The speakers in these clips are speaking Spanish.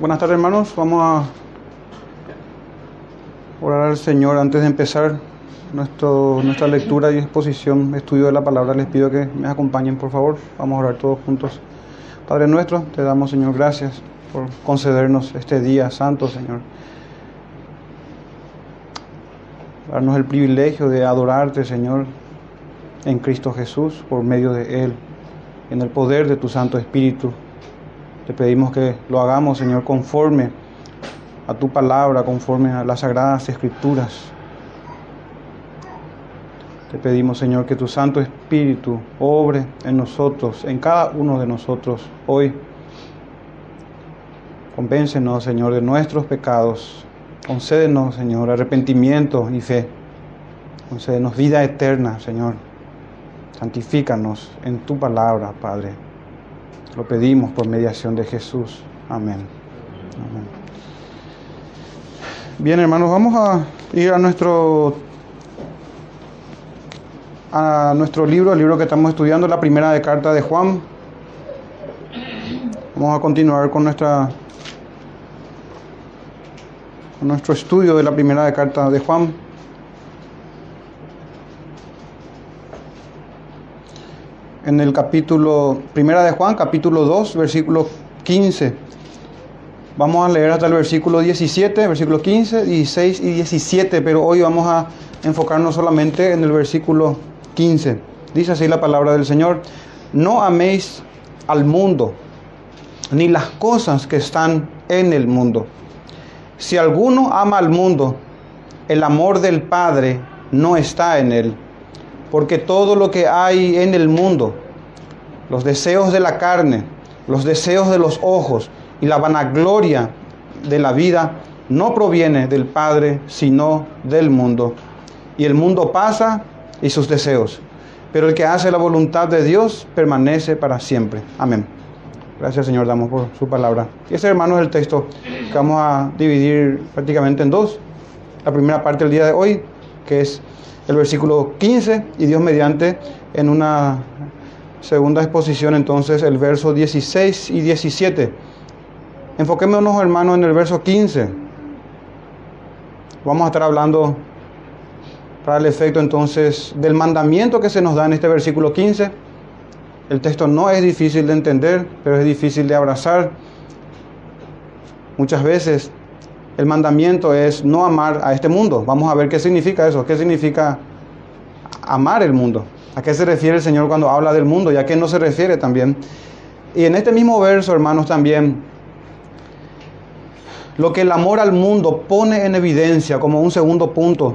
Buenas tardes hermanos, vamos a orar al Señor antes de empezar nuestro, nuestra lectura y exposición, estudio de la palabra. Les pido que me acompañen por favor, vamos a orar todos juntos. Padre nuestro, te damos Señor gracias por concedernos este día santo Señor. Darnos el privilegio de adorarte Señor en Cristo Jesús por medio de Él, en el poder de tu Santo Espíritu. Te pedimos que lo hagamos, Señor, conforme a tu palabra, conforme a las sagradas escrituras. Te pedimos, Señor, que tu Santo Espíritu obre en nosotros, en cada uno de nosotros hoy. Convéncenos, Señor, de nuestros pecados. Concédenos, Señor, arrepentimiento y fe. Concédenos vida eterna, Señor. Santifícanos en tu palabra, Padre. Lo pedimos por mediación de Jesús. Amén. Bien, hermanos, vamos a ir a nuestro a nuestro libro, el libro que estamos estudiando, la primera de carta de Juan. Vamos a continuar con nuestra con nuestro estudio de la primera de carta de Juan. En el capítulo, primera de Juan, capítulo 2, versículo 15. Vamos a leer hasta el versículo 17, versículo 15, 16 y 17, pero hoy vamos a enfocarnos solamente en el versículo 15. Dice así la palabra del Señor, no améis al mundo, ni las cosas que están en el mundo. Si alguno ama al mundo, el amor del Padre no está en él porque todo lo que hay en el mundo, los deseos de la carne, los deseos de los ojos y la vanagloria de la vida, no proviene del Padre, sino del mundo. Y el mundo pasa y sus deseos, pero el que hace la voluntad de Dios permanece para siempre. Amén. Gracias Señor, damos por su palabra. Y ese hermano es el texto que vamos a dividir prácticamente en dos. La primera parte del día de hoy, que es el versículo 15 y Dios mediante en una segunda exposición entonces el verso 16 y 17. Enfoquémonos hermanos en el verso 15. Vamos a estar hablando para el efecto entonces del mandamiento que se nos da en este versículo 15. El texto no es difícil de entender, pero es difícil de abrazar. Muchas veces el mandamiento es no amar a este mundo. Vamos a ver qué significa eso, qué significa amar el mundo. ¿A qué se refiere el Señor cuando habla del mundo? Ya que no se refiere también. Y en este mismo verso, hermanos, también lo que el amor al mundo pone en evidencia como un segundo punto,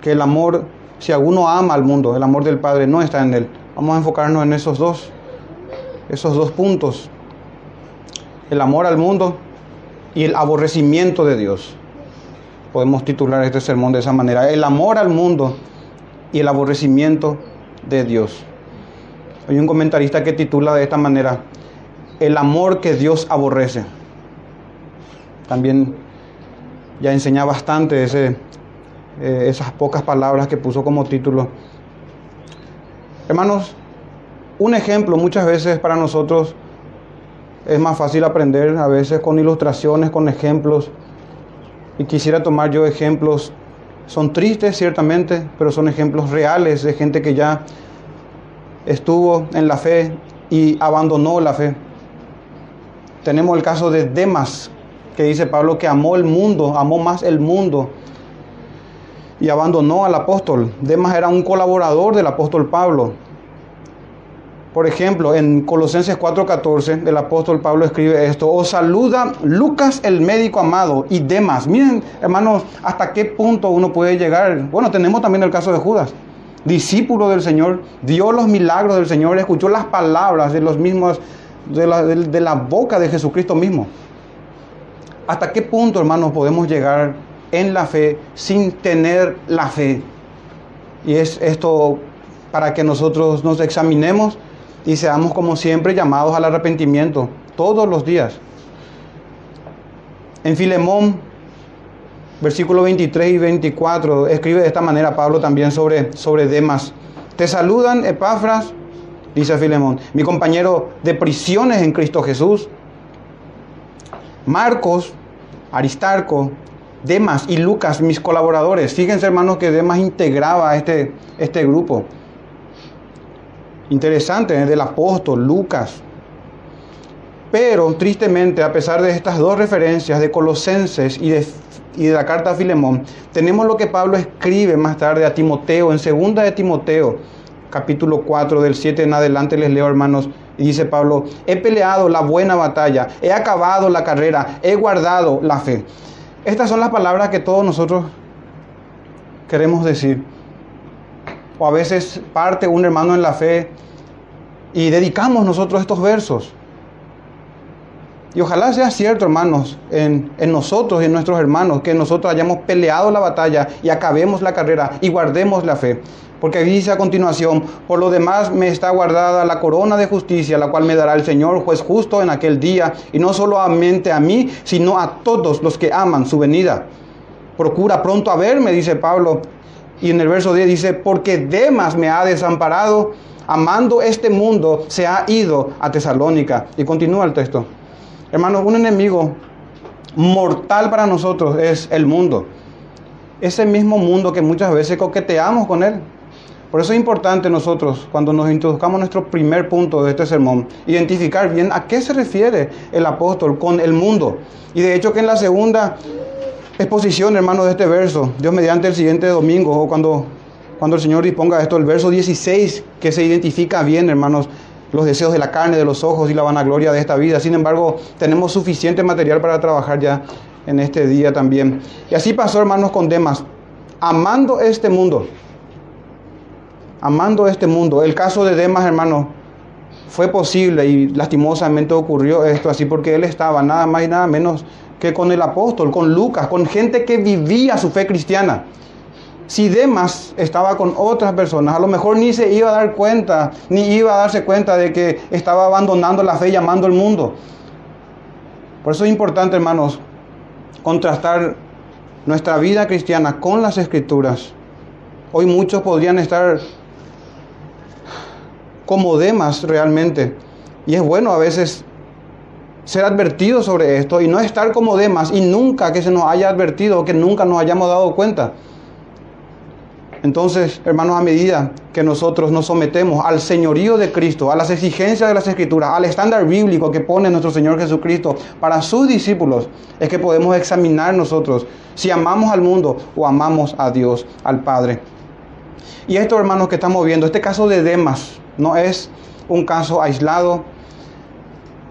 que el amor, si alguno ama al mundo, el amor del Padre no está en él. Vamos a enfocarnos en esos dos, esos dos puntos. El amor al mundo y el aborrecimiento de Dios. Podemos titular este sermón de esa manera. El amor al mundo y el aborrecimiento de Dios. Hay un comentarista que titula de esta manera, el amor que Dios aborrece. También ya enseña bastante eh, esas pocas palabras que puso como título. Hermanos, un ejemplo muchas veces para nosotros es más fácil aprender a veces con ilustraciones, con ejemplos. Y quisiera tomar yo ejemplos, son tristes ciertamente, pero son ejemplos reales de gente que ya estuvo en la fe y abandonó la fe. Tenemos el caso de Demas, que dice Pablo que amó el mundo, amó más el mundo y abandonó al apóstol. Demas era un colaborador del apóstol Pablo. Por ejemplo, en Colosenses 4:14, el apóstol Pablo escribe esto, os saluda Lucas el médico amado y demás. Miren, hermanos, hasta qué punto uno puede llegar. Bueno, tenemos también el caso de Judas, discípulo del Señor, dio los milagros del Señor, escuchó las palabras de los mismos, de la, de la boca de Jesucristo mismo. ¿Hasta qué punto, hermanos, podemos llegar en la fe sin tener la fe? Y es esto para que nosotros nos examinemos y seamos como siempre llamados al arrepentimiento todos los días. En Filemón, versículo 23 y 24, escribe de esta manera Pablo también sobre, sobre Demas. Te saludan Epafras, dice Filemón, mi compañero de prisiones en Cristo Jesús, Marcos, Aristarco, Demas y Lucas, mis colaboradores. Fíjense hermanos que Demas integraba este, este grupo. Interesante, ¿eh? del apóstol Lucas. Pero tristemente, a pesar de estas dos referencias de Colosenses y de, y de la carta a Filemón, tenemos lo que Pablo escribe más tarde a Timoteo, en segunda de Timoteo, capítulo 4, del 7 en adelante les leo hermanos, y dice Pablo, he peleado la buena batalla, he acabado la carrera, he guardado la fe. Estas son las palabras que todos nosotros queremos decir. O a veces parte un hermano en la fe y dedicamos nosotros estos versos. Y ojalá sea cierto, hermanos, en, en, nosotros y en nuestros hermanos, que nosotros hayamos peleado la batalla y acabemos la carrera y guardemos la fe. Porque dice a continuación, por lo demás me está guardada la corona de justicia, la cual me dará el Señor, juez justo, en aquel día, y no solamente a mí, sino a todos los que aman su venida. Procura pronto a verme, dice Pablo. Y en el verso 10 dice, porque Demas me ha desamparado, amando este mundo, se ha ido a Tesalónica. Y continúa el texto. Hermanos, un enemigo mortal para nosotros es el mundo. Ese mismo mundo que muchas veces coqueteamos con él. Por eso es importante nosotros, cuando nos introduzcamos nuestro primer punto de este sermón, identificar bien a qué se refiere el apóstol con el mundo. Y de hecho que en la segunda exposición, hermanos, de este verso, Dios mediante el siguiente domingo, o cuando, cuando el Señor disponga esto, el verso 16, que se identifica bien, hermanos, los deseos de la carne, de los ojos y la vanagloria de esta vida. Sin embargo, tenemos suficiente material para trabajar ya en este día también. Y así pasó, hermanos, con Demas, amando este mundo. Amando este mundo. El caso de Demas, hermanos, fue posible y lastimosamente ocurrió esto así porque él estaba nada más y nada menos que con el apóstol, con Lucas, con gente que vivía su fe cristiana. Si Demas estaba con otras personas, a lo mejor ni se iba a dar cuenta, ni iba a darse cuenta de que estaba abandonando la fe y amando el mundo. Por eso es importante, hermanos, contrastar nuestra vida cristiana con las escrituras. Hoy muchos podrían estar como Demas realmente. Y es bueno a veces ser advertidos sobre esto y no estar como Demas y nunca que se nos haya advertido o que nunca nos hayamos dado cuenta. Entonces, hermanos, a medida que nosotros nos sometemos al señorío de Cristo, a las exigencias de las Escrituras, al estándar bíblico que pone nuestro Señor Jesucristo para sus discípulos, es que podemos examinar nosotros si amamos al mundo o amamos a Dios, al Padre. Y esto, hermanos, que estamos viendo, este caso de Demas, no es un caso aislado.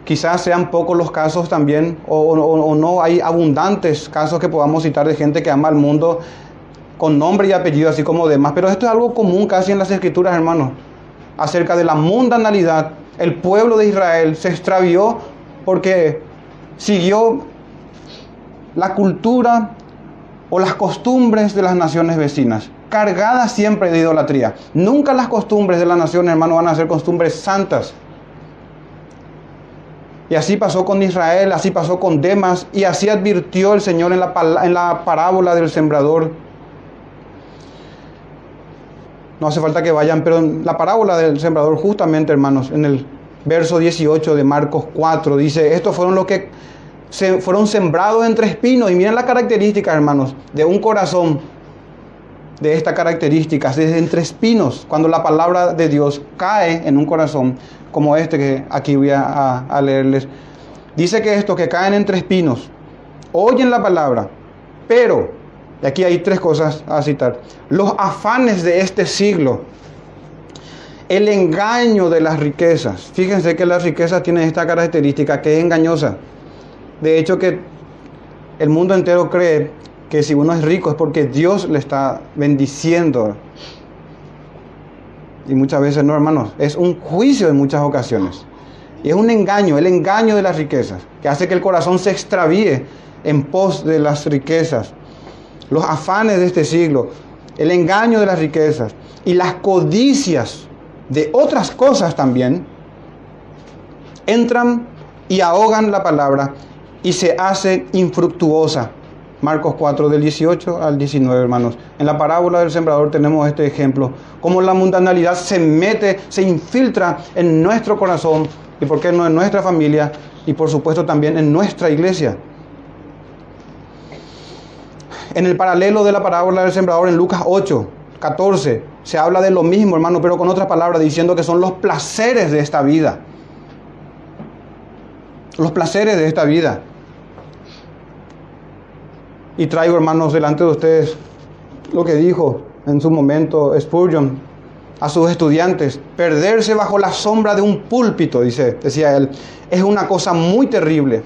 Quizás sean pocos los casos también, o, no hay abundantes casos que podamos citar de gente que ama al mundo con nombre y apellido, así como demás. Pero esto es algo común casi en las escrituras, hermanos, acerca de la mundanalidad. El pueblo de Israel se extravió porque siguió la cultura o las costumbres de las naciones vecinas, cargadas siempre de idolatría. Nunca las costumbres de la nación, hermano, van a ser costumbres santas. Y así pasó con Israel, así pasó con Demas, y así advirtió el Señor en la, en la parábola del sembrador no hace falta que vayan, pero en la parábola del sembrador, justamente, hermanos, en el verso 18 de Marcos 4, dice, estos fueron los que fueron sembrados entre espinos. Y miren las características, hermanos, de un corazón de estas características, desde entre espinos, cuando la palabra de Dios cae en un corazón como este que aquí voy a, a leerles. Dice que estos que caen entre espinos oyen la palabra, pero y aquí hay tres cosas a citar. Los afanes de este siglo, el engaño de las riquezas. Fíjense que las riquezas tienen esta característica que es engañosa. De hecho que el mundo entero cree que si uno es rico es porque Dios le está bendiciendo. Y muchas veces no, hermanos. Es un juicio en muchas ocasiones. Y es un engaño, el engaño de las riquezas, que hace que el corazón se extravíe en pos de las riquezas los afanes de este siglo, el engaño de las riquezas y las codicias de otras cosas también, entran y ahogan la palabra y se hace infructuosa. Marcos 4 del 18 al 19, hermanos. En la parábola del sembrador tenemos este ejemplo, cómo la mundanalidad se mete, se infiltra en nuestro corazón y por qué no en nuestra familia y por supuesto también en nuestra iglesia. En el paralelo de la parábola del sembrador en Lucas 8, 14, se habla de lo mismo, hermano, pero con otras palabras, diciendo que son los placeres de esta vida. Los placeres de esta vida. Y traigo, hermanos, delante de ustedes lo que dijo en su momento Spurgeon a sus estudiantes. Perderse bajo la sombra de un púlpito, dice, decía él, es una cosa muy terrible,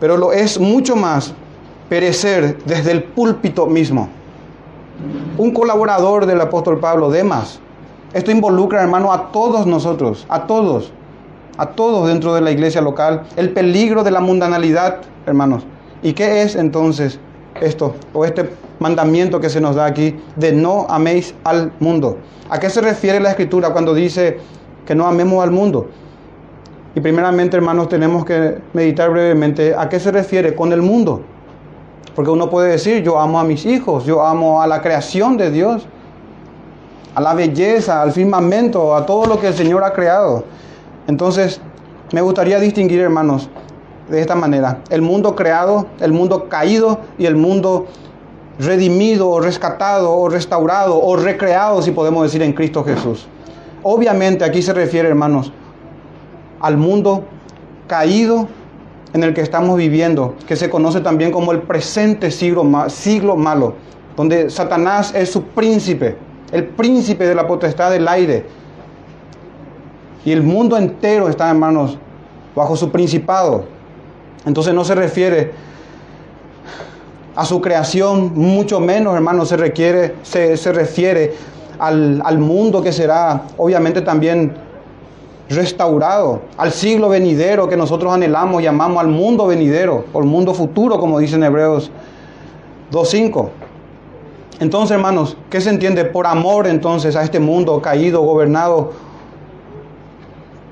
pero lo es mucho más perecer desde el púlpito mismo. Un colaborador del apóstol Pablo, Demas, esto involucra, hermano, a todos nosotros, a todos, a todos dentro de la iglesia local, el peligro de la mundanalidad, hermanos. ¿Y qué es entonces esto o este mandamiento que se nos da aquí de no améis al mundo. ¿A qué se refiere la escritura cuando dice que no amemos al mundo? Y primeramente, hermanos, tenemos que meditar brevemente a qué se refiere con el mundo. Porque uno puede decir, yo amo a mis hijos, yo amo a la creación de Dios, a la belleza, al firmamento, a todo lo que el Señor ha creado. Entonces, me gustaría distinguir, hermanos, de esta manera. El mundo creado, el mundo caído y el mundo redimido o rescatado o restaurado o recreado, si podemos decir, en Cristo Jesús. Obviamente aquí se refiere, hermanos, al mundo caído en el que estamos viviendo, que se conoce también como el presente siglo, siglo malo, donde Satanás es su príncipe, el príncipe de la potestad del aire. Y el mundo entero está, hermanos, bajo su principado. Entonces no se refiere a su creación, mucho menos, hermano, se, requiere, se, refiere al, al mundo que será obviamente también restaurado, al siglo venidero que nosotros anhelamos, llamamos al mundo venidero, o el mundo futuro, como dicen Hebreos 2.5. Entonces, hermanos, ¿qué se entiende por amor entonces a este mundo caído, gobernado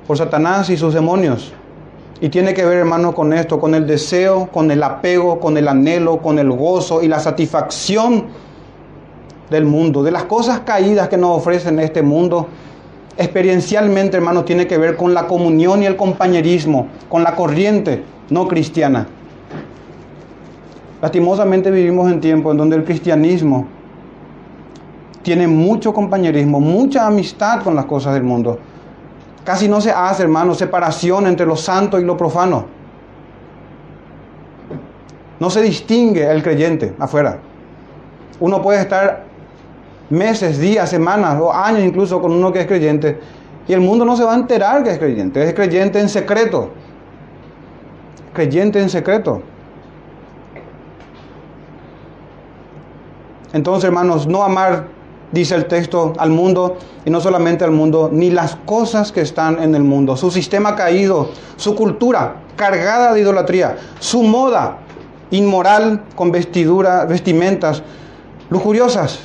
por Satanás y sus demonios? Y tiene que ver, hermano, con esto, con el deseo, con el apego, con el anhelo, con el gozo y la satisfacción del mundo, de las cosas caídas que nos ofrecen este mundo. Experiencialmente, hermano, tiene que ver con la comunión y el compañerismo, con la corriente no cristiana. Lastimosamente vivimos en tiempos en donde el cristianismo tiene mucho compañerismo, mucha amistad con las cosas del mundo. Casi no se hace, hermano, separación entre lo santo y lo profano. No se distingue el creyente afuera. Uno puede estar meses, días, semanas o años incluso con uno que es creyente y el mundo no se va a enterar que es creyente. Es creyente en secreto. Creyente en secreto. Entonces, hermanos, no amar dice el texto, al mundo, y no solamente al mundo, ni las cosas que están en el mundo, su sistema caído, su cultura cargada de idolatría, su moda inmoral con vestidura, vestimentas lujuriosas,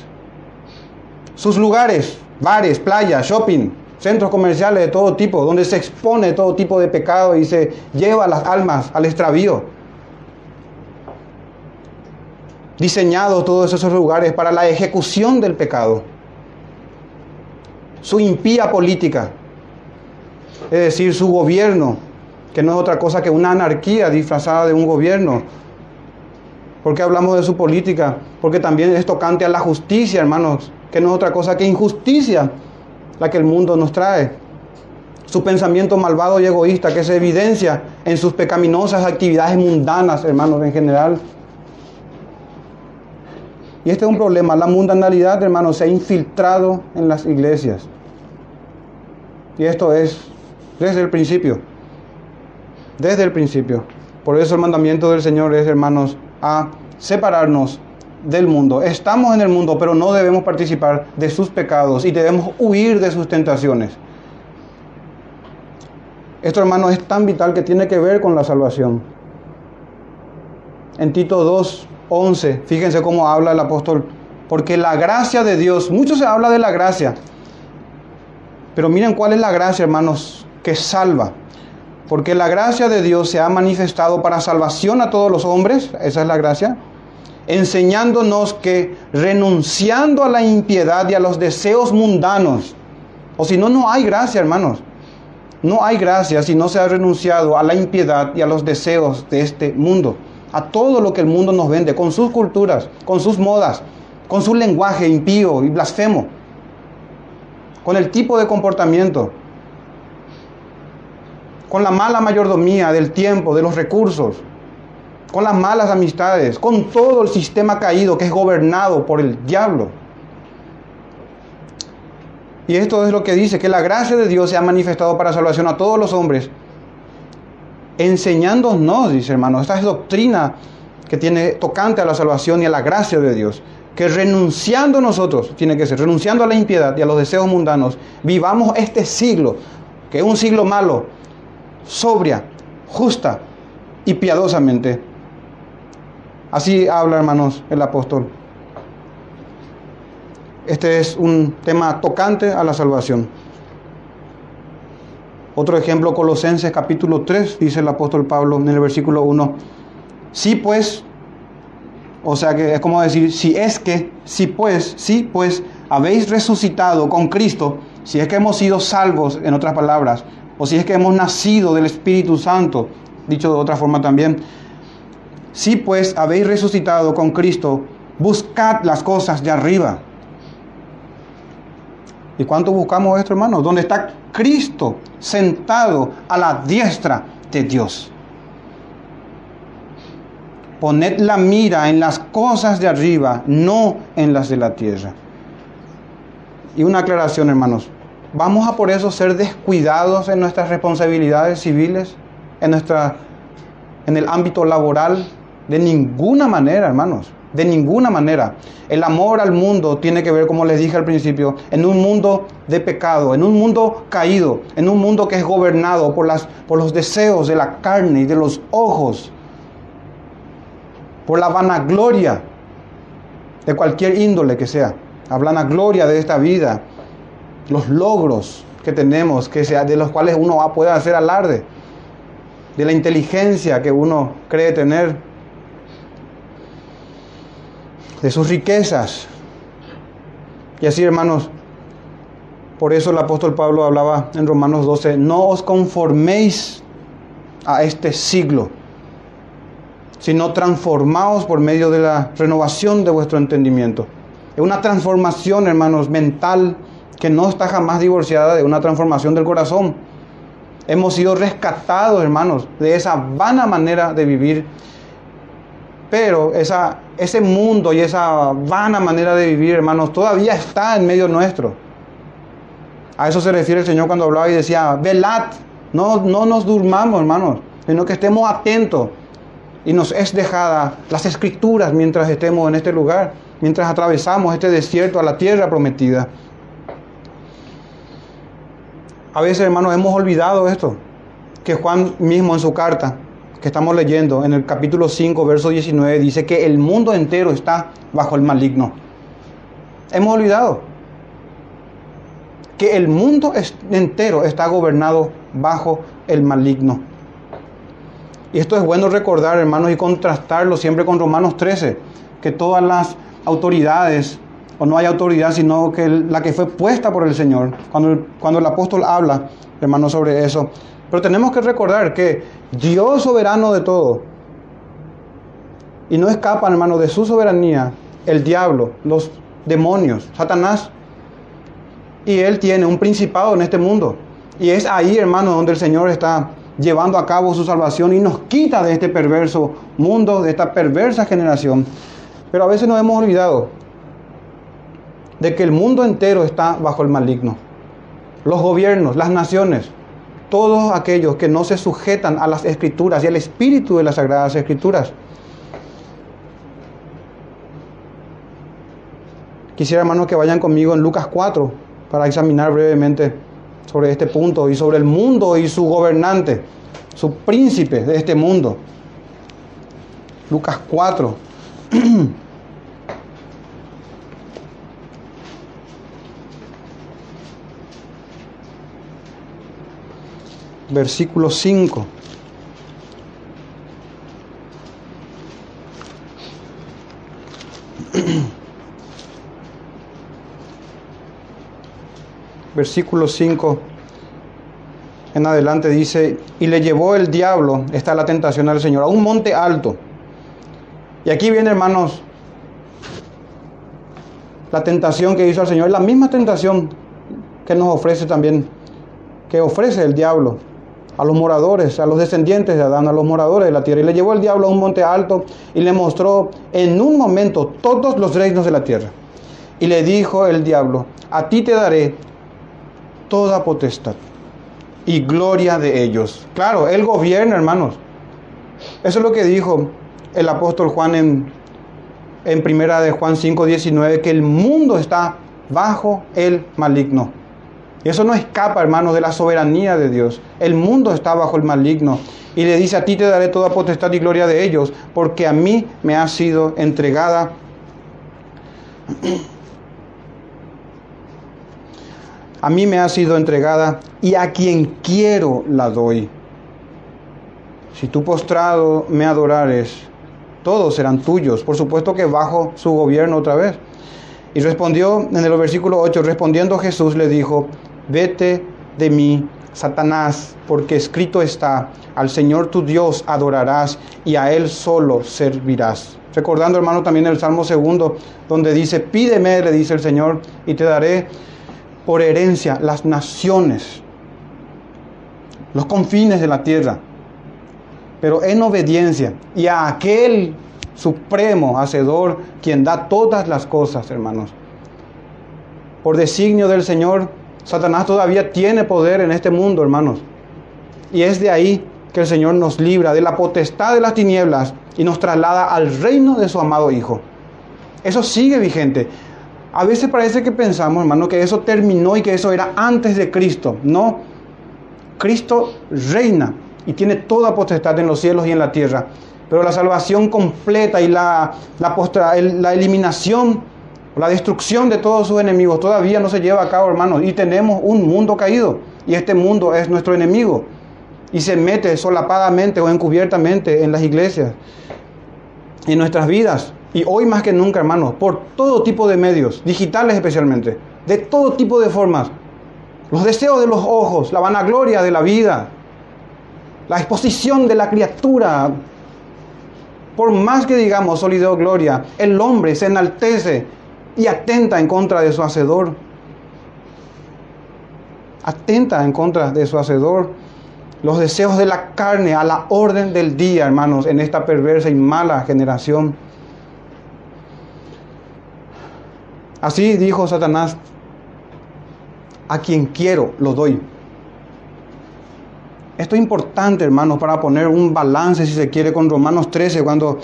sus lugares, bares, playas, shopping, centros comerciales de todo tipo, donde se expone todo tipo de pecado y se lleva las almas al extravío diseñado todos esos lugares para la ejecución del pecado. Su impía política, es decir, su gobierno, que no es otra cosa que una anarquía disfrazada de un gobierno. ¿Por qué hablamos de su política? Porque también es tocante a la justicia, hermanos, que no es otra cosa que injusticia la que el mundo nos trae. Su pensamiento malvado y egoísta que se evidencia en sus pecaminosas actividades mundanas, hermanos, en general, y este es un problema. La mundanalidad, hermanos, se ha infiltrado en las iglesias. Y esto es desde el principio. Desde el principio. Por eso el mandamiento del Señor es, hermanos, a separarnos del mundo. Estamos en el mundo, pero no debemos participar de sus pecados y debemos huir de sus tentaciones. Esto, hermanos, es tan vital que tiene que ver con la salvación. En Tito 2, 11, fíjense cómo habla el apóstol, porque la gracia de Dios, mucho se habla de la gracia, pero miren cuál es la gracia, hermanos, que salva. Porque la gracia de Dios se ha manifestado para salvación a todos los hombres, esa es la gracia, enseñándonos que renunciando a la impiedad y a los deseos mundanos, o si no, no hay gracia, hermanos. No hay gracia si no se ha renunciado a la impiedad y a los deseos de este mundo. A todo lo que el mundo nos vende, con sus culturas, con sus modas, con su lenguaje impío y blasfemo, con el tipo de comportamiento, con la mala mayordomía del tiempo, de los recursos, con las malas amistades, con todo el sistema caído que es gobernado por el diablo. Y esto es lo que dice, que la gracia de Dios se ha manifestado para salvación a todos los hombres, enseñándonos, dice hermano, esta es doctrina que tiene tocante a la salvación y a la gracia de Dios, que renunciando nosotros, tiene que ser, renunciando a la impiedad y a los deseos mundanos, vivamos este siglo, que es un siglo malo, sobria, justa y piadosamente. Así habla, hermanos, el apóstol. Este es un tema tocante a la salvación. Otro ejemplo, Colosenses capítulo 3, dice el apóstol Pablo en el versículo 1. Sí, pues, o sea que es como decir, si es que, si pues, si pues habéis resucitado con Cristo, si es que hemos sido salvos, en otras palabras, o si es que hemos nacido del Espíritu Santo, dicho de otra forma también, si pues habéis resucitado con Cristo, buscad las cosas de arriba ¿Y cuánto buscamos esto, hermanos? Donde está Cristo sentado a la diestra de Dios. Poned la mira en las cosas de arriba, no en las de la tierra. Y una aclaración, hermanos. ¿Vamos a por eso ser descuidados en nuestras responsabilidades civiles, en, nuestra, en el ámbito laboral? De ninguna manera, hermanos. De ninguna manera. El amor al mundo tiene que ver, como les dije al principio, en un mundo de pecado, en un mundo caído, en un mundo que es gobernado por, por los deseos de la carne y de los ojos, por la vanagloria de cualquier índole que sea. La vanagloria de esta vida, los logros que tenemos, que sea, de los cuales uno puede hacer alarde, de la inteligencia que uno cree tener de sus riquezas. Y así, hermanos, por eso el apóstol Pablo hablaba en Romanos 12, no os conforméis a este siglo, sino transformaos por medio de la renovación de vuestro entendimiento. Es una transformación, hermanos, mental que no está jamás divorciada de una transformación del corazón. Hemos sido rescatados, hermanos, de esa vana manera de vivir. Pero ese mundo y esa vana manera de vivir, hermanos, todavía está en medio nuestro. A eso se refiere el Señor cuando hablaba y decía, velad, no, no nos durmamos, hermanos, sino que estemos atentos. Y nos es dejada las escrituras mientras estemos en este lugar, mientras atravesamos este desierto a la tierra prometida. A veces, hermanos, hemos olvidado esto, que Juan mismo en su carta que estamos leyendo en el capítulo 5, verso 19, dice que el mundo entero está bajo el maligno. Hemos olvidado que el mundo entero está gobernado bajo el maligno. Y esto es bueno recordar, hermanos, y contrastarlo siempre con Romanos 13, que todas las autoridades, o no hay autoridad, sino que la que fue puesta por el Señor, cuando, cuando el apóstol habla, hermanos, sobre eso, pero tenemos que recordar que Dios soberano de todo, y no escapan, hermano, de su soberanía el diablo, los demonios, Satanás. Y él tiene un principado en este mundo. Y es ahí, hermano, donde el Señor está llevando a cabo su salvación y nos quita de este perverso mundo, de esta perversa generación. Pero a veces nos hemos olvidado de que el mundo entero está bajo el maligno. Los gobiernos, las naciones, todos aquellos que no se sujetan a las escrituras y al espíritu de las sagradas escrituras. Quisiera, hermanos, que vayan conmigo en Lucas 4 para examinar brevemente sobre este punto y sobre el mundo y su gobernante, su príncipe de este mundo. Lucas 4. versículo 5. Versículo 5 en adelante dice, y le llevó el diablo, está la tentación del Señor, a un monte alto, Y aquí viene, hermanos, la tentación que hizo el Señor, la misma tentación que nos ofrece también, que ofrece el diablo a los moradores, a los descendientes de Adán, a los moradores de la tierra. Y le llevó el diablo a un monte alto y le mostró en un momento todos los reinos de la tierra. Y le dijo el diablo, a ti te daré toda potestad y gloria de ellos. Claro, él gobierna, hermanos. Eso es lo que dijo el apóstol Juan en, en primera de Juan 5, 19, que el mundo está bajo el maligno. Eso no escapa, hermanos, de la soberanía de Dios. El mundo está bajo el maligno. Y le dice, a ti te daré toda potestad y gloria de ellos, porque a mí me ha sido entregada a mí me ha sido entregada y a quien quiero la doy. Si tú postrado me adorares, todos serán tuyos, por supuesto que bajo su gobierno otra vez. Y respondió en el versículo 8, respondiendo Jesús le dijo, vete de mí, Satanás, porque escrito está, al Señor tu Dios adorarás y a Él solo servirás. Recordando, hermano, también el Salmo segundo, donde dice, pídeme, le dice el Señor, y te daré por herencia las naciones, los confines de la tierra, pero en obediencia y a aquel supremo hacedor quien da todas las cosas, hermanos. Por designio del Señor, Satanás todavía tiene poder en este mundo, hermanos. Y es de ahí que el Señor nos libra de la potestad de las tinieblas y nos traslada al reino de su amado Hijo. Eso sigue vigente. A veces parece que pensamos, hermano, que eso terminó y que eso era antes de Cristo. No, Cristo reina y tiene toda potestad en los cielos y en la tierra. Pero la salvación completa y la, la, la eliminación, la destrucción de todos sus enemigos todavía no se lleva a cabo, hermanos. Y tenemos un mundo caído. Y este mundo es nuestro enemigo. Y se mete solapadamente o encubiertamente en las iglesias, en nuestras vidas. Y hoy más que nunca, hermanos, por todo tipo de medios, digitales especialmente, de todo tipo de formas, los deseos de los ojos, la vanagloria de la vida, la exposición de la criatura, por más que digamos sólido gloria, el hombre se enaltece y atenta en contra de su hacedor. Atenta en contra de su hacedor. Los deseos de la carne a la orden del día, hermanos, en esta perversa y mala generación. Así dijo Satanás, a quien quiero lo doy. Esto es importante, hermanos, para poner un balance, si se quiere, con Romanos 13, cuando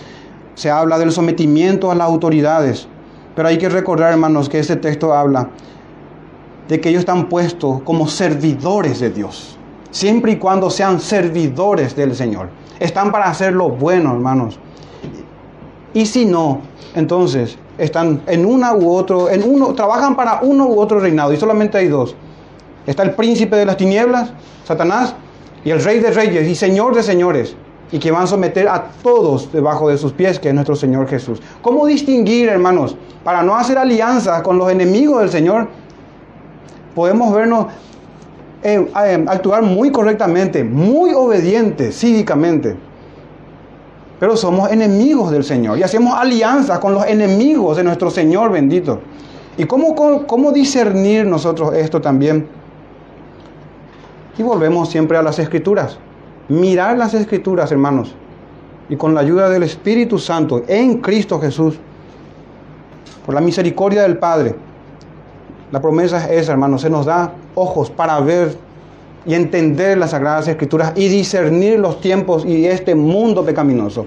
se habla del sometimiento a las autoridades. Pero hay que recordar, hermanos, que este texto habla de que ellos están puestos como servidores de Dios, siempre y cuando sean servidores del Señor. Están para hacer lo bueno, hermanos. Y si no, entonces están en una u otro, en uno, trabajan para uno u otro reinado y solamente hay dos. Está el príncipe de las tinieblas, Satanás, y el rey de reyes y señor de señores, y que van a someter a todos debajo de sus pies, que es nuestro Señor Jesús. ¿Cómo distinguir, hermanos, para no hacer alianzas con los enemigos del Señor? Podemos vernos eh, eh, actuar muy correctamente, muy obedientes cívicamente pero somos enemigos del Señor y hacemos alianzas con los enemigos de nuestro Señor bendito. ¿Y cómo, cómo, discernir nosotros esto también? Y volvemos siempre a las escrituras. Mirar las escrituras, hermanos. Y con la ayuda del Espíritu Santo en Cristo Jesús, por la misericordia del Padre. La promesa es esa, hermanos. Se nos da ojos para ver y entender las sagradas escrituras y discernir los tiempos y este mundo pecaminoso.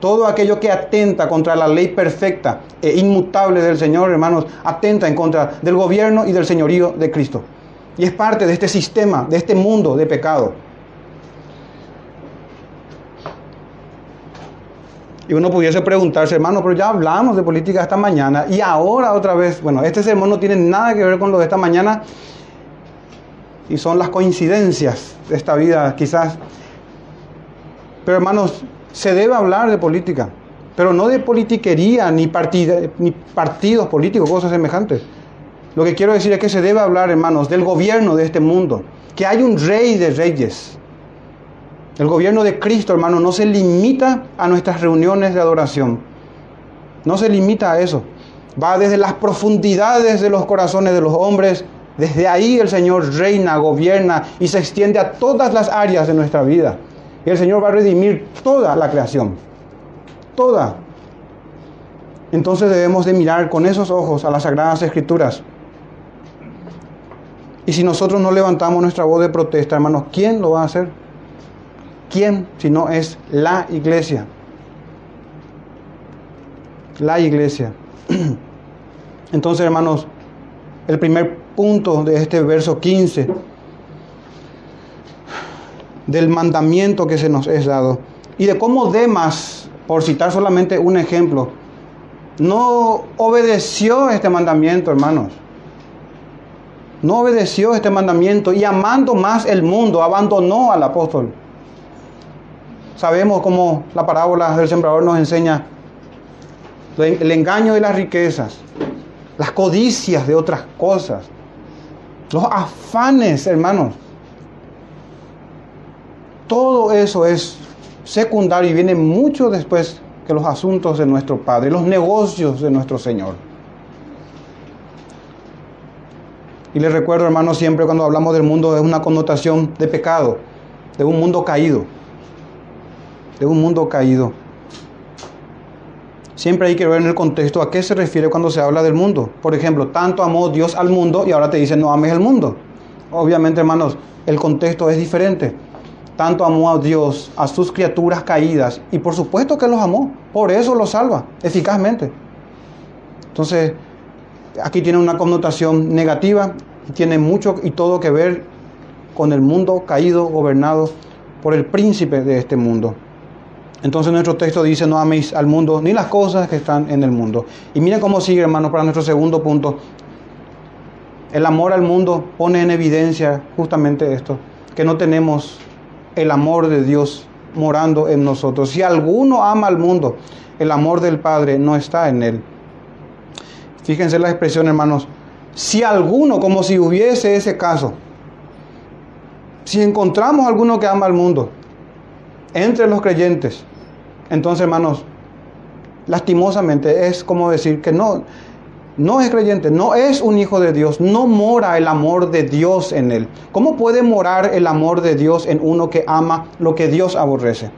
Todo aquello que atenta contra la ley perfecta e inmutable del Señor, hermanos, atenta en contra del gobierno y del señorío de Cristo. Y es parte de este sistema, de este mundo de pecado. Y uno pudiese preguntarse, hermano, pero ya hablamos de política esta mañana y ahora otra vez, bueno, este sermón no tiene nada que ver con lo de esta mañana y son las coincidencias de esta vida quizás. Pero hermanos, se debe hablar de política, pero no de politiquería ni, ni partidos políticos, cosas semejantes. Lo que quiero decir es que se debe hablar, hermanos, del gobierno de este mundo, que hay un rey de reyes. El gobierno de Cristo, hermano, no se limita a nuestras reuniones de adoración. No se limita a eso. Va desde las profundidades de los corazones de los hombres. Desde ahí el Señor reina, gobierna y se extiende a todas las áreas de nuestra vida. Y el Señor va a redimir toda la creación. Toda. Entonces debemos de mirar con esos ojos a las sagradas escrituras. Y si nosotros no levantamos nuestra voz de protesta, hermanos, ¿quién lo va a hacer? ¿Quién si no es la iglesia? La iglesia. Entonces, hermanos, el primer punto de este verso 15 del mandamiento que se nos es dado y de cómo Demas, por citar solamente un ejemplo, no obedeció este mandamiento, hermanos. No obedeció este mandamiento y amando más el mundo, abandonó al apóstol. Sabemos cómo la parábola del sembrador nos enseña el engaño de las riquezas, las codicias de otras cosas, los afanes, hermanos. Todo eso es secundario y viene mucho después que los asuntos de nuestro Padre, los negocios de nuestro Señor. Y les recuerdo, hermanos, siempre cuando hablamos del mundo es una connotación de pecado, de un mundo caído, de un mundo caído. Siempre hay que ver en el contexto a qué se refiere cuando se habla del mundo. Por ejemplo, tanto amó Dios al mundo y ahora te dice no ames el mundo. Obviamente, hermanos, el contexto es diferente tanto amó a Dios, a sus criaturas caídas, y por supuesto que los amó, por eso los salva eficazmente. Entonces, aquí tiene una connotación negativa y tiene mucho y todo que ver con el mundo caído, gobernado por el príncipe de este mundo. Entonces nuestro texto dice, no améis al mundo ni las cosas que están en el mundo. Y miren cómo sigue, hermanos, para nuestro segundo punto. El amor al mundo pone en evidencia justamente esto, que no tenemos el amor de Dios morando en nosotros. Si alguno ama al mundo, el amor del Padre no está en él. Fíjense la expresión, hermanos. Si alguno, como si hubiese ese caso, si encontramos alguno que ama al mundo entre los creyentes, entonces, hermanos, lastimosamente es como decir que no, no es creyente, no es un hijo de Dios, no mora el amor de Dios en él. ¿Cómo puede morar el amor de Dios en uno que ama lo que Dios aborrece?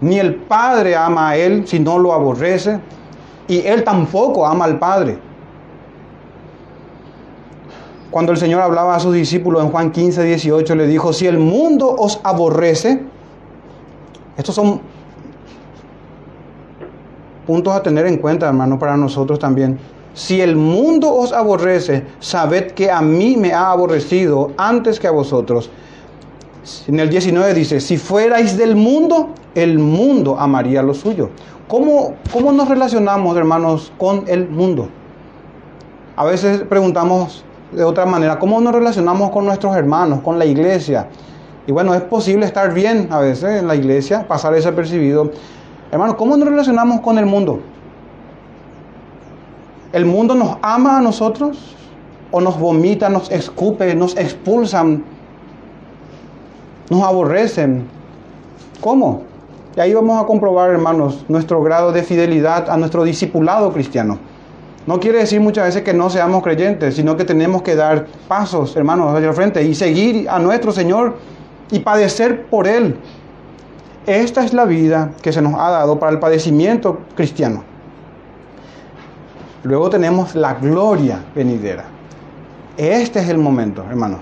Ni el Padre ama a él si no lo aborrece, y él tampoco ama al Padre. Cuando el Señor hablaba a sus discípulos en Juan 15, 18, le dijo, si el mundo os aborrece, estos son puntos a tener en cuenta, hermano, para nosotros también. Si el mundo os aborrece, sabed que a mí me ha aborrecido antes que a vosotros. En el 19 dice, si fuerais del mundo, el mundo amaría lo suyo. ¿Cómo, ¿Cómo nos relacionamos, hermanos, con el mundo? A veces preguntamos de otra manera, ¿cómo nos relacionamos con nuestros hermanos, con la iglesia? Y bueno, es posible estar bien a veces en la iglesia, pasar desapercibido, Hermanos, ¿cómo nos relacionamos con el mundo? ¿El mundo nos ama a nosotros? ¿O nos vomita, nos escupe, nos expulsan, nos aborrecen? ¿Cómo? Y ahí vamos a comprobar, hermanos, nuestro grado de fidelidad a nuestro discipulado cristiano. No quiere decir muchas veces que no seamos creyentes, sino que tenemos que dar pasos, hermanos, hacia el frente y seguir a nuestro Señor y padecer por Él esta es la vida que se nos ha dado para el padecimiento cristiano. Luego tenemos la gloria venidera. Este es el momento, hermanos.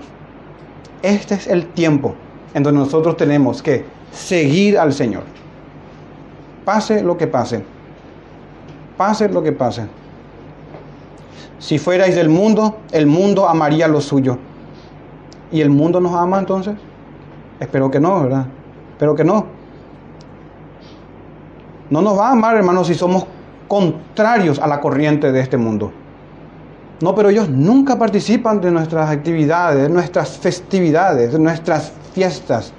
Este es el tiempo en donde nosotros tenemos que seguir al Señor. Pase lo que pase. Pase lo que pase. Si fuerais del mundo, el mundo amaría lo suyo. ¿Y el mundo nos ama entonces? Espero que no, ¿verdad? Espero que no. No nos va a amar, hermanos, si somos contrarios a la corriente de este mundo. No, pero ellos nunca participan de nuestras actividades, de nuestras festividades, de nuestras fiestas.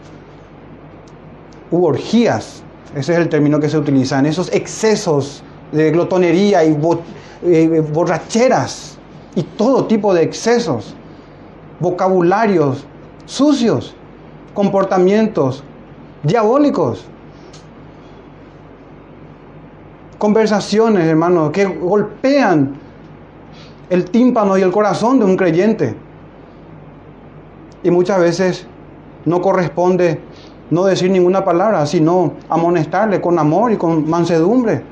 U orgías, ese es el término que se utiliza, en esos excesos de glotonería y eh, borracheras y todo tipo de excesos, vocabularios sucios, comportamientos diabólicos. conversaciones, hermanos, que golpean el tímpano y el corazón de un creyente. Y muchas veces no corresponde no decir ninguna palabra, sino amonestarle con amor y con mansedumbre.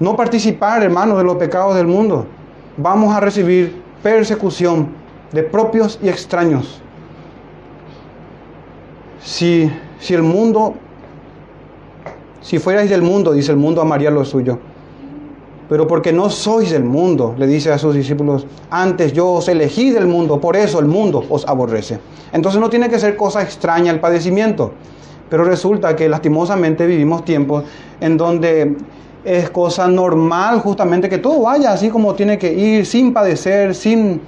No participar, hermanos, de los pecados del mundo. Vamos a recibir persecución de propios y extraños. Si, si el mundo, si fuerais del mundo, dice el mundo amaría lo suyo. Pero porque no sois del mundo, le dice a sus discípulos, antes yo os elegí del mundo, por eso el mundo os aborrece. Entonces no tiene que ser cosa extraña el padecimiento. Pero resulta que lastimosamente vivimos tiempos en donde es cosa normal justamente que todo vaya así como tiene que ir, sin padecer, sin...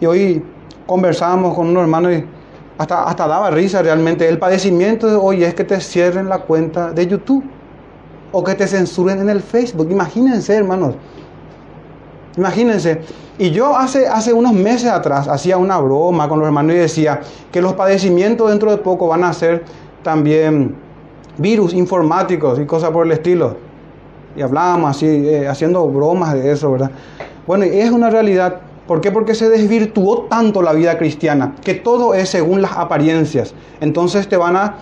Y hoy conversábamos con un hermano y hasta, hasta daba risa realmente. El padecimiento de hoy es que te cierren la cuenta de YouTube o que te censuren en el Facebook. Imagínense, hermanos. Imagínense. Y yo hace, hace unos meses atrás hacía una broma con los hermanos y decía que los padecimientos dentro de poco van a ser también virus informáticos y cosas por el estilo. Y hablábamos así, eh, haciendo bromas de eso, ¿verdad? Bueno, es una realidad. ¿Por qué? Porque se desvirtuó tanto la vida cristiana, que todo es según las apariencias. Entonces te van a,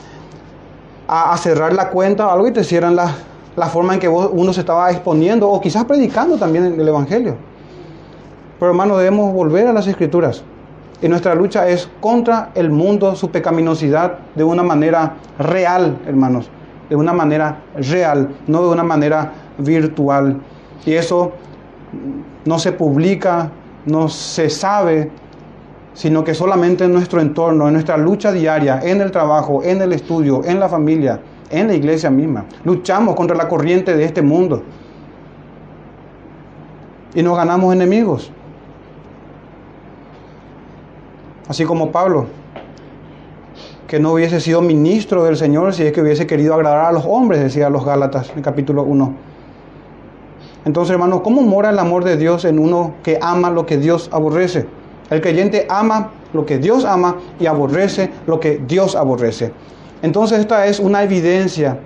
a, cerrar la cuenta o algo y te cierran la, la forma en que uno se estaba exponiendo o quizás predicando también el Evangelio. Pero hermano, debemos volver a las escrituras. Y nuestra lucha es contra el mundo, su pecaminosidad, de una manera real, hermanos. De una manera real, no de una manera virtual. Y eso no se publica, no se sabe, sino que solamente en nuestro entorno, en nuestra lucha diaria, en el trabajo, en el estudio, en la familia, en la iglesia misma. Luchamos contra la corriente de este mundo. Y nos ganamos enemigos. Así como Pablo, que no hubiese sido ministro del Señor si es que hubiese querido agradar a los hombres, decía los Gálatas en capítulo 1. Entonces, hermanos, ¿cómo mora el amor de Dios en uno que ama lo que Dios aborrece? El creyente ama lo que Dios ama y aborrece lo que Dios aborrece. Entonces esta es una evidencia,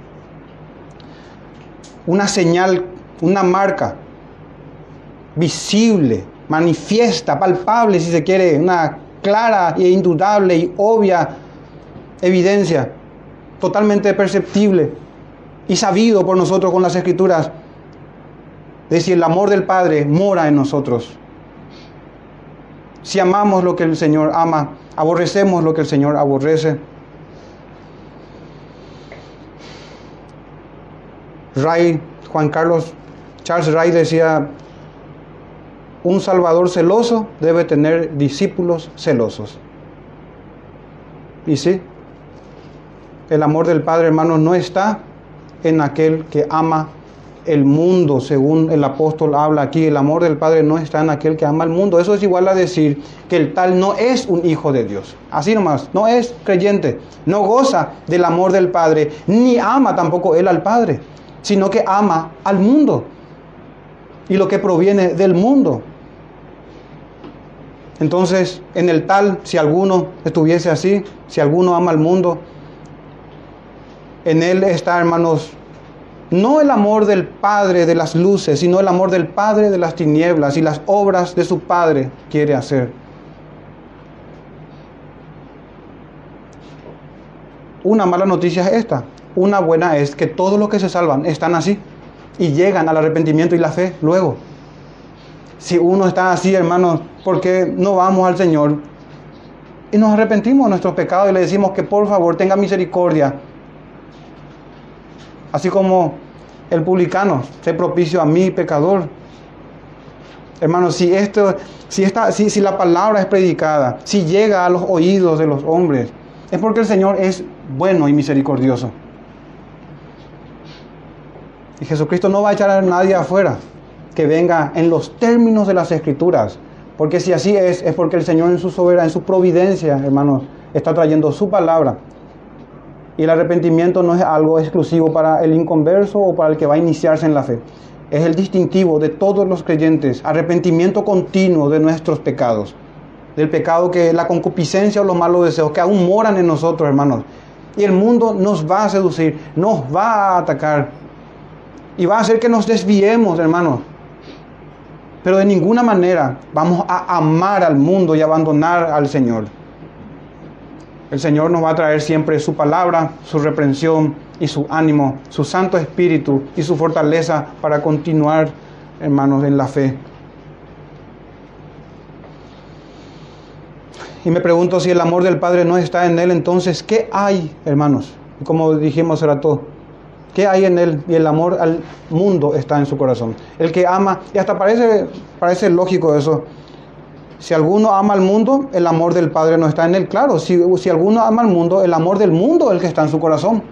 una señal, una marca visible, manifiesta, palpable si se quiere, una clara e indudable y obvia evidencia, totalmente perceptible y sabido por nosotros con las escrituras, de si el amor del Padre mora en nosotros. Si amamos lo que el Señor ama, aborrecemos lo que el Señor aborrece. Ray, Juan Carlos, Charles Ray decía, un Salvador celoso debe tener discípulos celosos. Y sí, el amor del Padre, hermanos, no está en aquel que ama el mundo, según el apóstol habla aquí. El amor del Padre no está en aquel que ama el mundo. Eso es igual a decir que el tal no es un hijo de Dios. Así nomás, no es creyente, no goza del amor del Padre, ni ama tampoco él al Padre sino que ama al mundo y lo que proviene del mundo. Entonces, en el tal, si alguno estuviese así, si alguno ama al mundo, en él está, hermanos, no el amor del Padre de las luces, sino el amor del Padre de las tinieblas y las obras de su Padre quiere hacer. Una mala noticia es esta, una buena es que todos los que se salvan están así y llegan al arrepentimiento y la fe luego. Si uno está así, hermanos, ¿por qué no vamos al Señor y nos arrepentimos de nuestros pecados y le decimos que por favor tenga misericordia? Así como el publicano, se propicio a mí, pecador. Hermanos, si, esto, si, esta, si, si la palabra es predicada, si llega a los oídos de los hombres, es porque el Señor es bueno y misericordioso. Y Jesucristo no va a echar a nadie afuera que venga en los términos de las escrituras. Porque si así es, es porque el Señor en su soberanía, en su providencia, hermanos, está trayendo su palabra. Y el arrepentimiento no es algo exclusivo para el inconverso o para el que va a iniciarse en la fe. Es el distintivo de todos los creyentes, arrepentimiento continuo de nuestros pecados. Del pecado que la concupiscencia o los malos deseos que aún moran en nosotros, hermanos. Y el mundo nos va a seducir, nos va a atacar. Y va a hacer que nos desviemos, hermanos. Pero de ninguna manera vamos a amar al mundo y abandonar al Señor. El Señor nos va a traer siempre su palabra, su reprensión y su ánimo, su Santo Espíritu y su fortaleza para continuar, hermanos, en la fe. Y me pregunto si el amor del Padre no está en Él, entonces, ¿qué hay, hermanos? Como dijimos era todo. ¿Qué hay en Él? Y el amor al mundo está en su corazón. El que ama, y hasta parece, parece lógico eso. Si alguno ama al mundo, el amor del Padre no está en él. Claro, si, alguno ama al mundo, el amor del mundo es el que está en su corazón.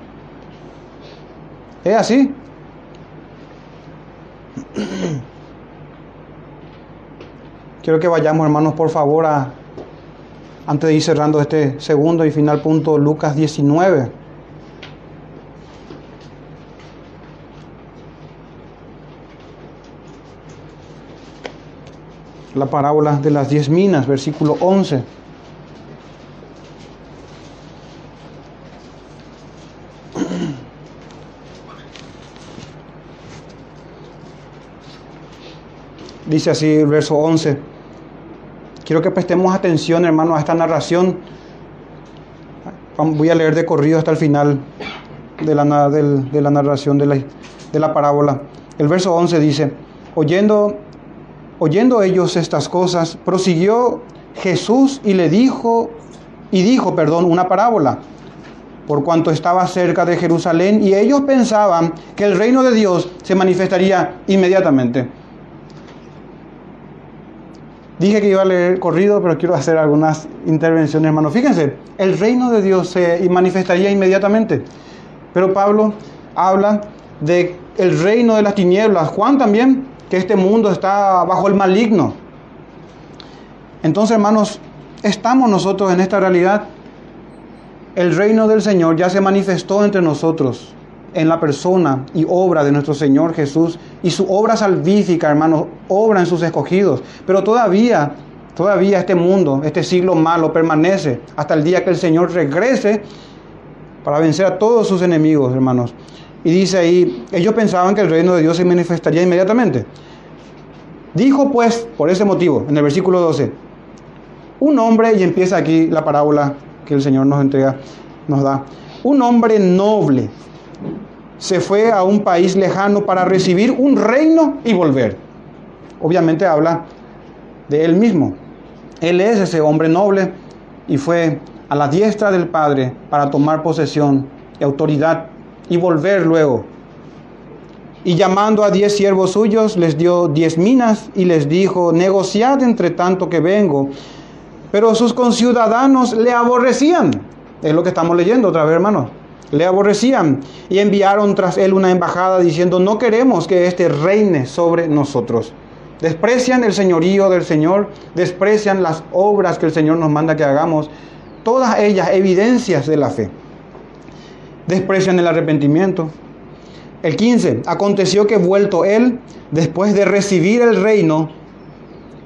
Es así. Quiero que vayamos, hermanos, por favor, a, antes de ir cerrando este segundo y final punto, Lucas 19. La parábola de las diez minas, versículo 11. Dice así el verso 11. Quiero que prestemos atención, hermano, a esta narración. Voy a leer de corrido hasta el final de la, de la narración de la, de la parábola. El verso 11 dice, oyendo Oyendo ellos estas cosas, prosiguió Jesús y le dijo, y dijo, perdón, una parábola, por cuanto estaba cerca de Jerusalén y ellos pensaban que el reino de Dios se manifestaría inmediatamente. Dije que iba a leer corrido, pero quiero hacer algunas intervenciones, hermano. Fíjense, el reino de Dios se manifestaría inmediatamente. Pero Pablo habla de el reino de las tinieblas. Juan también que este mundo está bajo el maligno. Entonces, hermanos, estamos nosotros en esta realidad. El reino del Señor ya se manifestó entre nosotros en la persona y obra de nuestro Señor Jesús y su obra salvífica, hermanos, obra en sus escogidos. Pero todavía, todavía este mundo, este siglo malo permanece hasta el día que el Señor regrese para vencer a todos sus enemigos, hermanos. Y dice ahí, ellos pensaban que el reino de Dios se manifestaría inmediatamente. Dijo pues, por ese motivo, en el versículo 12, un hombre, y empieza aquí la parábola que el Señor nos entrega, nos da, un hombre noble se fue a un país lejano para recibir un reino y volver. Obviamente habla de él mismo. Él es ese hombre noble y fue a la diestra del Padre para tomar posesión y autoridad y volver luego. Y llamando a diez siervos suyos, les dio diez minas y les dijo, negociad entre tanto que vengo. Pero sus conciudadanos le aborrecían. Es lo que estamos leyendo otra vez, hermano. Le aborrecían y enviaron tras él una embajada diciendo, no queremos que éste reine sobre nosotros. Desprecian el señorío del Señor, desprecian las obras que el Señor nos manda que hagamos, todas ellas evidencias de la fe desprecian el arrepentimiento. El 15, aconteció que vuelto él, después de recibir el reino,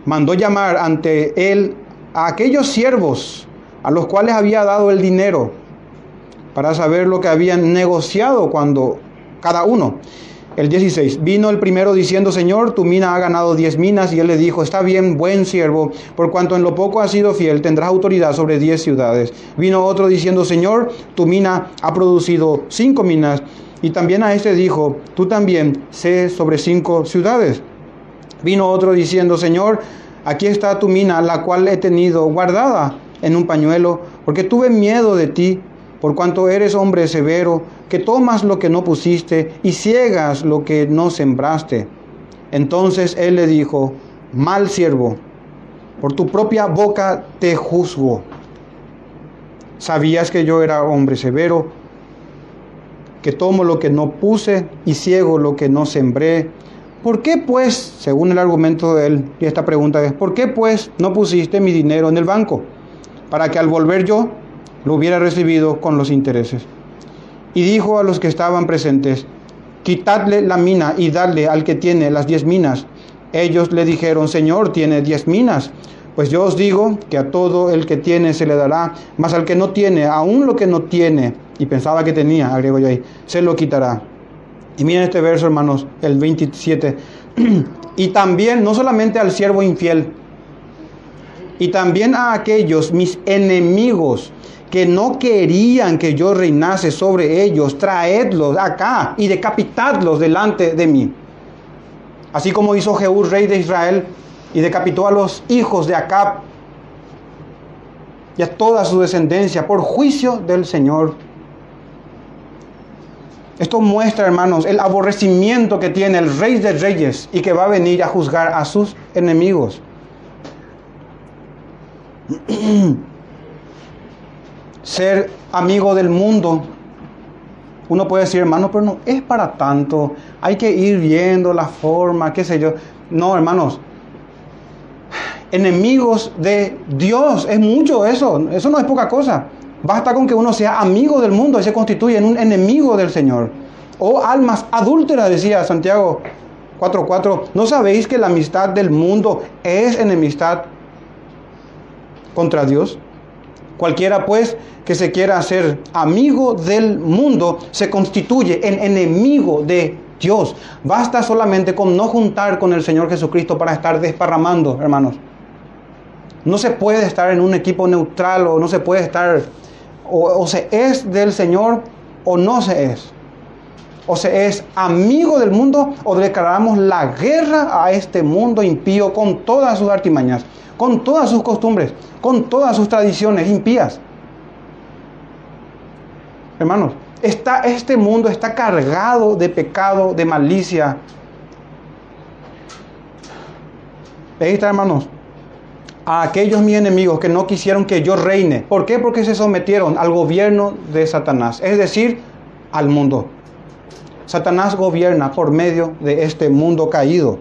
mandó llamar ante él a aquellos siervos a los cuales había dado el dinero para saber lo que habían negociado cuando cada uno. El 16. Vino el primero diciendo, Señor, tu mina ha ganado diez minas. Y él le dijo, está bien, buen siervo, por cuanto en lo poco has sido fiel, tendrás autoridad sobre diez ciudades. Vino otro diciendo, Señor, tu mina ha producido cinco minas. Y también a este dijo, tú también sé sobre cinco ciudades. Vino otro diciendo, Señor, aquí está tu mina, la cual he tenido guardada en un pañuelo, porque tuve miedo de ti por cuanto eres hombre severo, que tomas lo que no pusiste y ciegas lo que no sembraste. Entonces él le dijo, mal siervo, por tu propia boca te juzgo. Sabías que yo era hombre severo, que tomo lo que no puse y ciego lo que no sembré. ¿Por qué pues, según el argumento de él, y esta pregunta es, ¿por qué pues no pusiste mi dinero en el banco? Para que al volver yo lo hubiera recibido con los intereses. Y dijo a los que estaban presentes, quitadle la mina y dadle al que tiene las diez minas. Ellos le dijeron, Señor, tiene diez minas. Pues yo os digo que a todo el que tiene se le dará, mas al que no tiene, aún lo que no tiene, y pensaba que tenía, agrego yo ahí, se lo quitará. Y miren este verso, hermanos, el 27. y también, no solamente al siervo infiel, y también a aquellos mis enemigos que no querían que yo reinase sobre ellos, traedlos acá y decapitadlos delante de mí. Así como hizo Jehú, rey de Israel, y decapitó a los hijos de Acab y a toda su descendencia por juicio del Señor. Esto muestra, hermanos, el aborrecimiento que tiene el rey de reyes y que va a venir a juzgar a sus enemigos. Ser amigo del mundo. Uno puede decir, hermano, pero no es para tanto. Hay que ir viendo la forma, qué sé yo. No, hermanos, enemigos de Dios. Es mucho eso, eso no es poca cosa. Basta con que uno sea amigo del mundo y se constituye en un enemigo del Señor. O almas adúlteras, decía Santiago 4.4. ¿No sabéis que la amistad del mundo es enemistad contra Dios? Cualquiera pues que se quiera hacer amigo del mundo se constituye en enemigo de Dios. Basta solamente con no juntar con el Señor Jesucristo para estar desparramando, hermanos. No se puede estar en un equipo neutral o no se puede estar, o, se es del Señor o no se es. O se es amigo del mundo o declaramos la guerra a este mundo impío con todas sus artimañas, con todas sus costumbres, con todas sus tradiciones impías. Hermanos, está, este mundo está cargado de pecado, de malicia. Ahí está, hermanos a aquellos mis enemigos que no quisieron que yo reine. ¿Por qué? Porque se sometieron al gobierno de Satanás, es decir, al mundo. Satanás gobierna por medio de este mundo caído.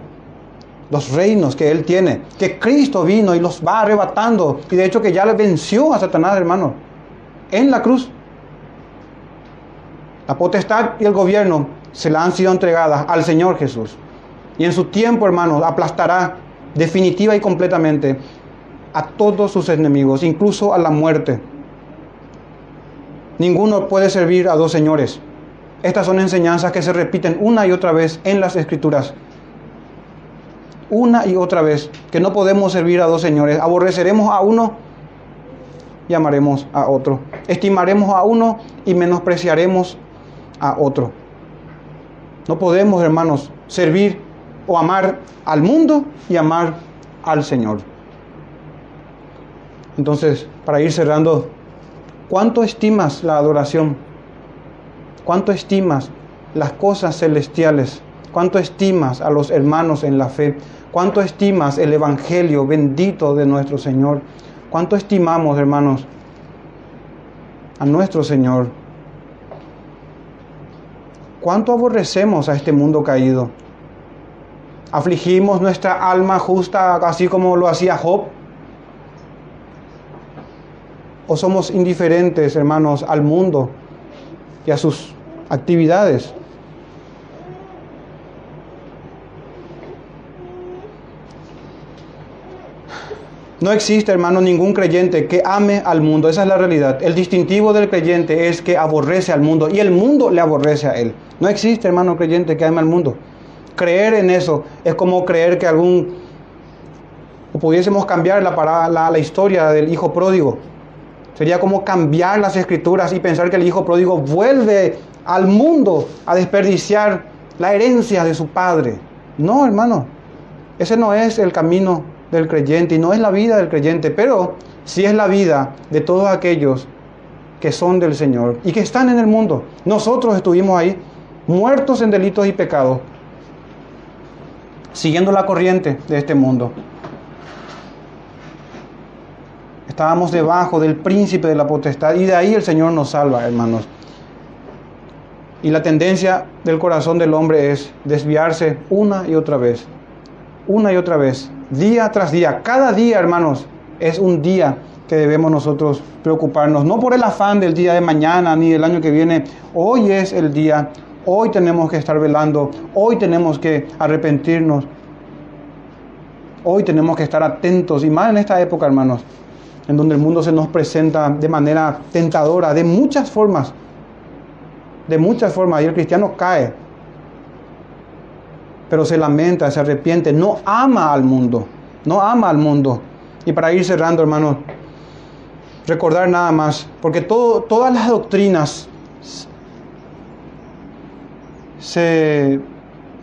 Los reinos que él tiene, que Cristo vino y los va arrebatando. Y de hecho que ya le venció a Satanás, hermano, en la cruz. La potestad y el gobierno se la han sido entregadas al Señor Jesús. Y en su tiempo, hermanos, aplastará definitiva y completamente a todos sus enemigos, incluso a la muerte. Ninguno puede servir a dos señores. Estas son enseñanzas que se repiten una y otra vez en las escrituras. Una y otra vez, que no podemos servir a dos señores. Aborreceremos a uno y amaremos a otro. Estimaremos a uno y menospreciaremos a otro. No podemos, hermanos, servir o amar al mundo y amar al Señor. Entonces, para ir cerrando, ¿cuánto estimas la adoración? ¿Cuánto estimas las cosas celestiales? ¿Cuánto estimas a los hermanos en la fe? ¿Cuánto estimas el Evangelio bendito de nuestro Señor? ¿Cuánto estimamos, hermanos, a nuestro Señor? ¿Cuánto aborrecemos a este mundo caído? ¿Afligimos nuestra alma justa así como lo hacía Job? ¿O somos indiferentes, hermanos, al mundo y a sus actividades? No existe, hermano, ningún creyente que ame al mundo. Esa es la realidad. El distintivo del creyente es que aborrece al mundo y el mundo le aborrece a él. No existe, hermano creyente, que ame al mundo. Creer en eso es como creer que algún... O pudiésemos cambiar la, la, la historia del hijo pródigo. Sería como cambiar las escrituras y pensar que el hijo pródigo vuelve al mundo a desperdiciar la herencia de su padre. No, hermano. Ese no es el camino del creyente y no es la vida del creyente, pero sí es la vida de todos aquellos que son del Señor y que están en el mundo. Nosotros estuvimos ahí muertos en delitos y pecados, siguiendo la corriente de este mundo. Estábamos debajo del príncipe de la potestad y de ahí el Señor nos salva, hermanos. Y la tendencia del corazón del hombre es desviarse una y otra vez, una y otra vez, día tras día. Cada día, hermanos, es un día que debemos nosotros preocuparnos, no por el afán del día de mañana ni del año que viene. Hoy es el día, hoy tenemos que estar velando, hoy tenemos que arrepentirnos Hoy tenemos que estar atentos, y más en esta época, hermanos, en donde el mundo se nos presenta de manera tentadora, de muchas formas, de muchas formas, y el cristiano cae, pero se lamenta, se arrepiente, no ama al mundo, no ama al mundo. Y para ir cerrando, hermanos, recordar nada más, porque todas las doctrinas se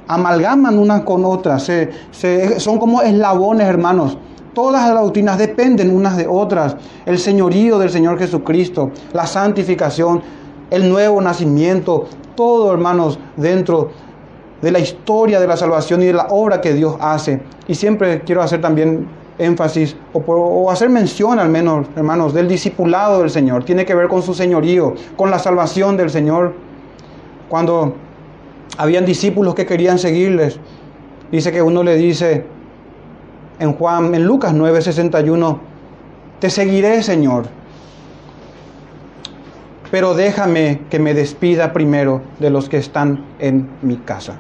amalgaman unas con otras, se, son como eslabones, hermanos. Todas las doctrinas dependen unas de otras. El señorío del Señor Jesucristo, la santificación, el nuevo nacimiento, todo, hermanos, dentro de la historia de la salvación y de la obra que Dios hace. Y siempre quiero hacer también énfasis o, o, hacer mención al menos, hermanos, del discipulado del Señor. Tiene que ver con su señorío, con la salvación del Señor. Cuando habían discípulos que querían seguirles. Dice que uno le dice en Juan, en Lucas 9:61, te seguiré, Señor, pero déjame que me despida primero de los que están en mi casa.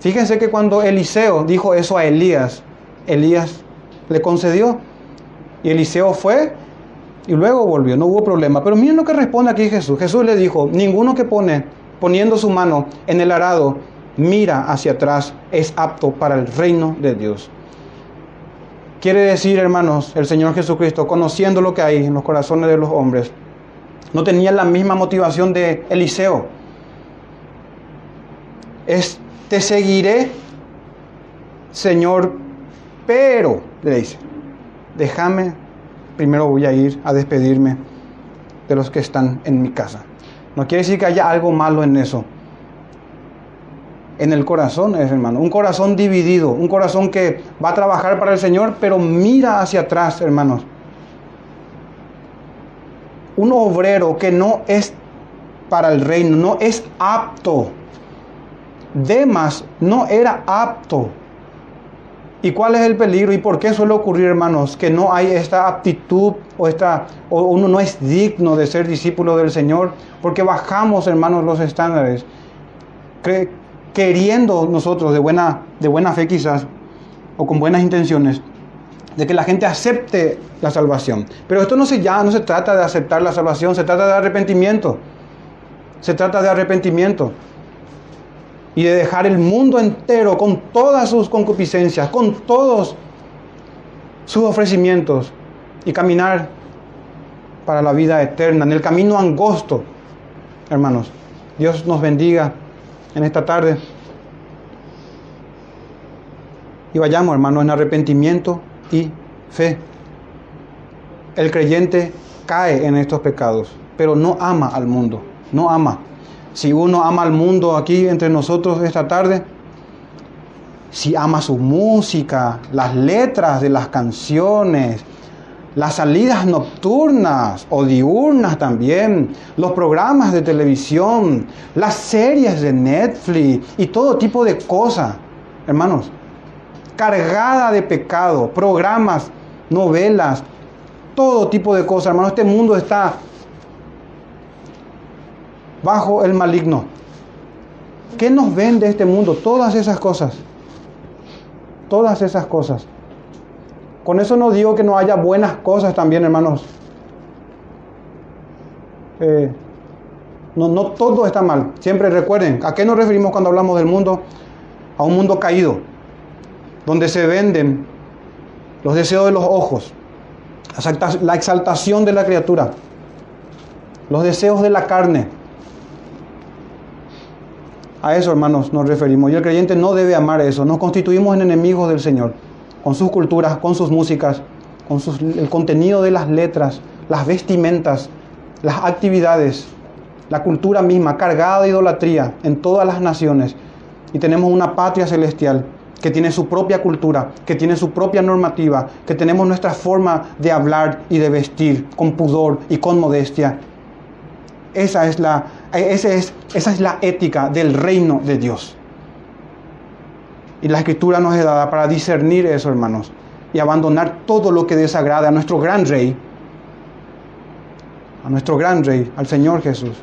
Fíjense que cuando Eliseo dijo eso a Elías, Elías le concedió y Eliseo fue y luego volvió, no hubo problema. Pero miren lo que responde aquí Jesús. Jesús le dijo, ninguno que pone poniendo su mano en el arado, mira hacia atrás, es apto para el reino de Dios. Quiere decir, hermanos, el Señor Jesucristo, conociendo lo que hay en los corazones de los hombres, no tenía la misma motivación de Eliseo. Es, te seguiré, Señor, pero, le dice, déjame, primero voy a ir a despedirme de los que están en mi casa. No quiere decir que haya algo malo en eso. En el corazón hermano. Un corazón dividido. Un corazón que va a trabajar para el Señor, pero mira hacia atrás, hermanos. Un obrero que no es para el reino, no es apto. Demas no era apto ¿Y cuál es el peligro y por qué suele ocurrir, hermanos, que no hay esta aptitud o, esta, o uno no es digno de ser discípulo del Señor? Porque bajamos, hermanos, los estándares, queriendo nosotros de buena, de buena fe quizás, o con buenas intenciones, de que la gente acepte la salvación. Pero esto no se, ya, no se trata de aceptar la salvación, se trata de arrepentimiento. Se trata de arrepentimiento y de dejar el mundo entero con todas sus concupiscencias, con todos sus ofrecimientos y caminar para la vida eterna, en el camino angosto, hermanos. Dios nos bendiga en esta tarde. Y vayamos, hermanos, en arrepentimiento y fe. El creyente cae en estos pecados, pero no ama al mundo, no ama si uno ama al mundo aquí entre nosotros esta tarde, si ama su música, las letras de las canciones, las salidas nocturnas o diurnas también, los programas de televisión, las series de Netflix y todo tipo de cosas, hermanos, cargada de pecado, programas, novelas, todo tipo de cosas, hermanos, este mundo está bajo el maligno. ¿Qué nos vende este mundo? Todas esas cosas. Todas esas cosas. Con eso no digo que no haya buenas cosas también, hermanos. Eh, no, no todo está mal. Siempre recuerden, ¿a qué nos referimos cuando hablamos del mundo? A un mundo caído, donde se venden los deseos de los ojos, la exaltación de la criatura, los deseos de la carne, a eso, hermanos, nos referimos. Y el creyente no debe amar eso. Nos constituimos en enemigos del Señor, con sus culturas, con sus músicas, con el contenido de las letras, las vestimentas, las actividades, la cultura misma, cargada de idolatría en todas las naciones. Y tenemos una patria celestial que tiene su propia cultura, que tiene su propia normativa, que tenemos nuestra forma de hablar y de vestir con pudor y con modestia. Esa es la esa es, esa es la ética del reino de Dios. Y la escritura nos es dada para discernir eso, hermanos, y abandonar todo lo que desagrada a nuestro gran rey, a nuestro gran rey, al Señor Jesús.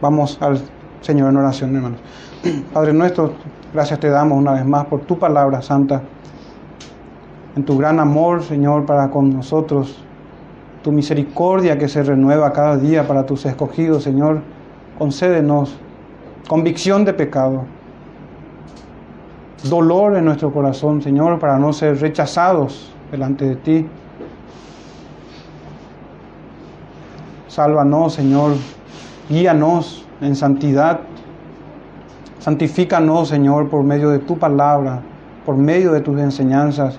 Vamos al Señor en oración, hermanos. Padre nuestro, gracias te damos una vez más por tu palabra santa. en tu gran amor, Señor, para con nosotros, tu misericordia que se renueva cada día para tus escogidos, Señor, concédenos convicción de pecado, dolor en nuestro corazón, Señor, para no ser rechazados delante de ti. Sálvanos, Señor, guíanos en santidad. Santifícanos, Señor, por medio de tu palabra, por medio de tus enseñanzas.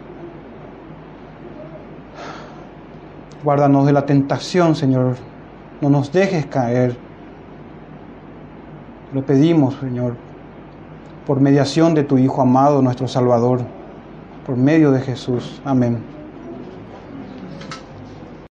Guárdanos de la tentación, Señor. No nos dejes caer. Lo pedimos, Señor, por mediación de tu Hijo amado, nuestro Salvador, por medio de Jesús. Amén.